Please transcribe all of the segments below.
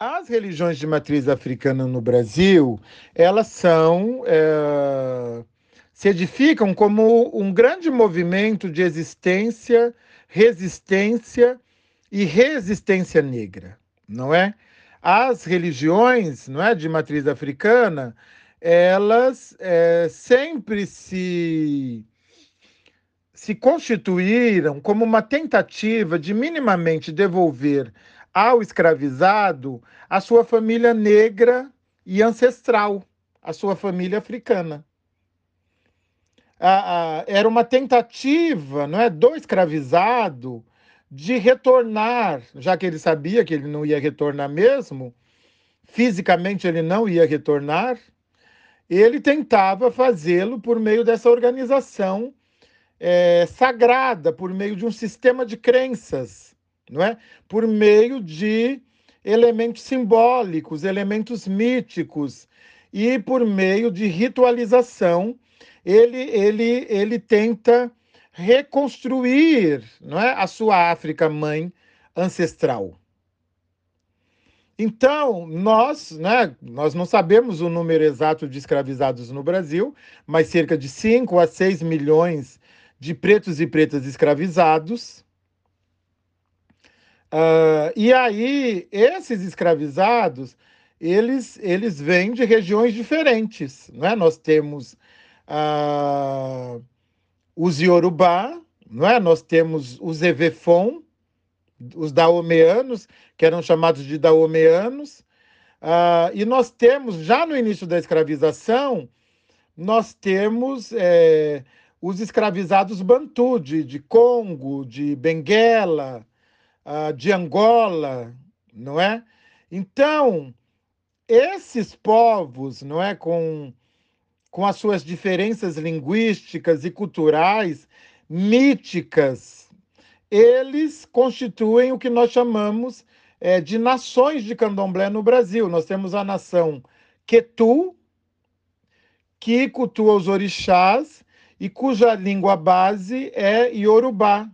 As religiões de matriz africana no Brasil, elas são é, se edificam como um grande movimento de existência, resistência e resistência negra, não é? As religiões, não é, de matriz africana, elas é, sempre se se constituíram como uma tentativa de minimamente devolver ao escravizado a sua família negra e ancestral, a sua família africana. era uma tentativa não é, do escravizado de retornar, já que ele sabia que ele não ia retornar mesmo, fisicamente ele não ia retornar, ele tentava fazê-lo por meio dessa organização é, sagrada, por meio de um sistema de crenças não é? Por meio de elementos simbólicos, elementos míticos e por meio de ritualização, ele ele ele tenta reconstruir, não é, a sua África mãe ancestral. Então, nós, né, nós não sabemos o número exato de escravizados no Brasil, mas cerca de 5 a 6 milhões de pretos e pretas escravizados, Uh, e aí, esses escravizados, eles, eles vêm de regiões diferentes. Não é? Nós temos uh, os Yorubá, não é? nós temos os Evefon, os Daomeanos, que eram chamados de Daomeanos, uh, e nós temos, já no início da escravização, nós temos é, os escravizados Bantu, de, de Congo, de Benguela, uh, de Angola, não é? Então, esses povos, não é, com, com as suas diferenças linguísticas e culturais, míticas, eles constituem o que nós chamamos é, de nações de candomblé no Brasil. Nós temos a nação Quetu, que cultua os orixás e cuja língua base é Yorubá.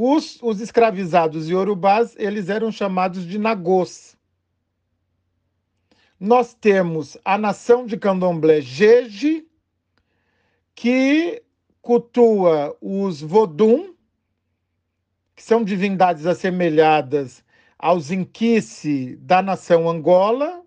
Os, os escravizados iorubás, eles eram chamados de nagôs. Nós temos a nação de candomblé Jeje, que cultua os Vodum, que são divindades assemelhadas aos Inquice da nação Angola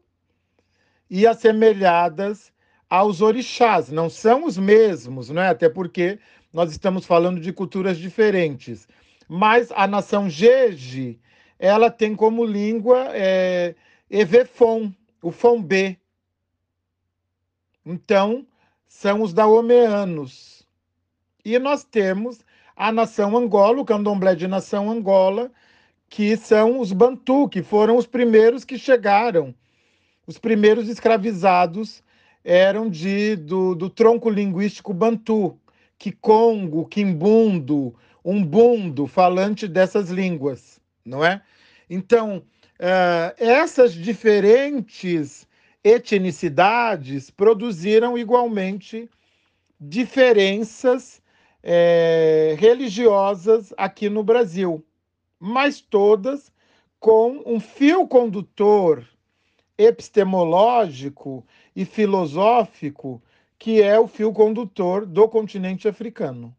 e assemelhadas aos orixás. Não são os mesmos, não é? Até porque nós estamos falando de culturas diferentes mas a nação Jeje, ela tem como língua é, Evefon, o Fombê. Então, são os daomeanos. E nós temos a nação Angola, o candomblé de nação Angola, que são os Bantu, que foram os primeiros que chegaram. Os primeiros escravizados eram de, do, do tronco linguístico Bantu, Kikongo, Kimbundo, umbundo, falante dessas línguas, não é? Então, uh, essas diferentes etnicidades produziram igualmente diferenças é, religiosas aqui no Brasil, mas todas com um fio condutor epistemológico e filosófico que é o fio condutor do continente africano.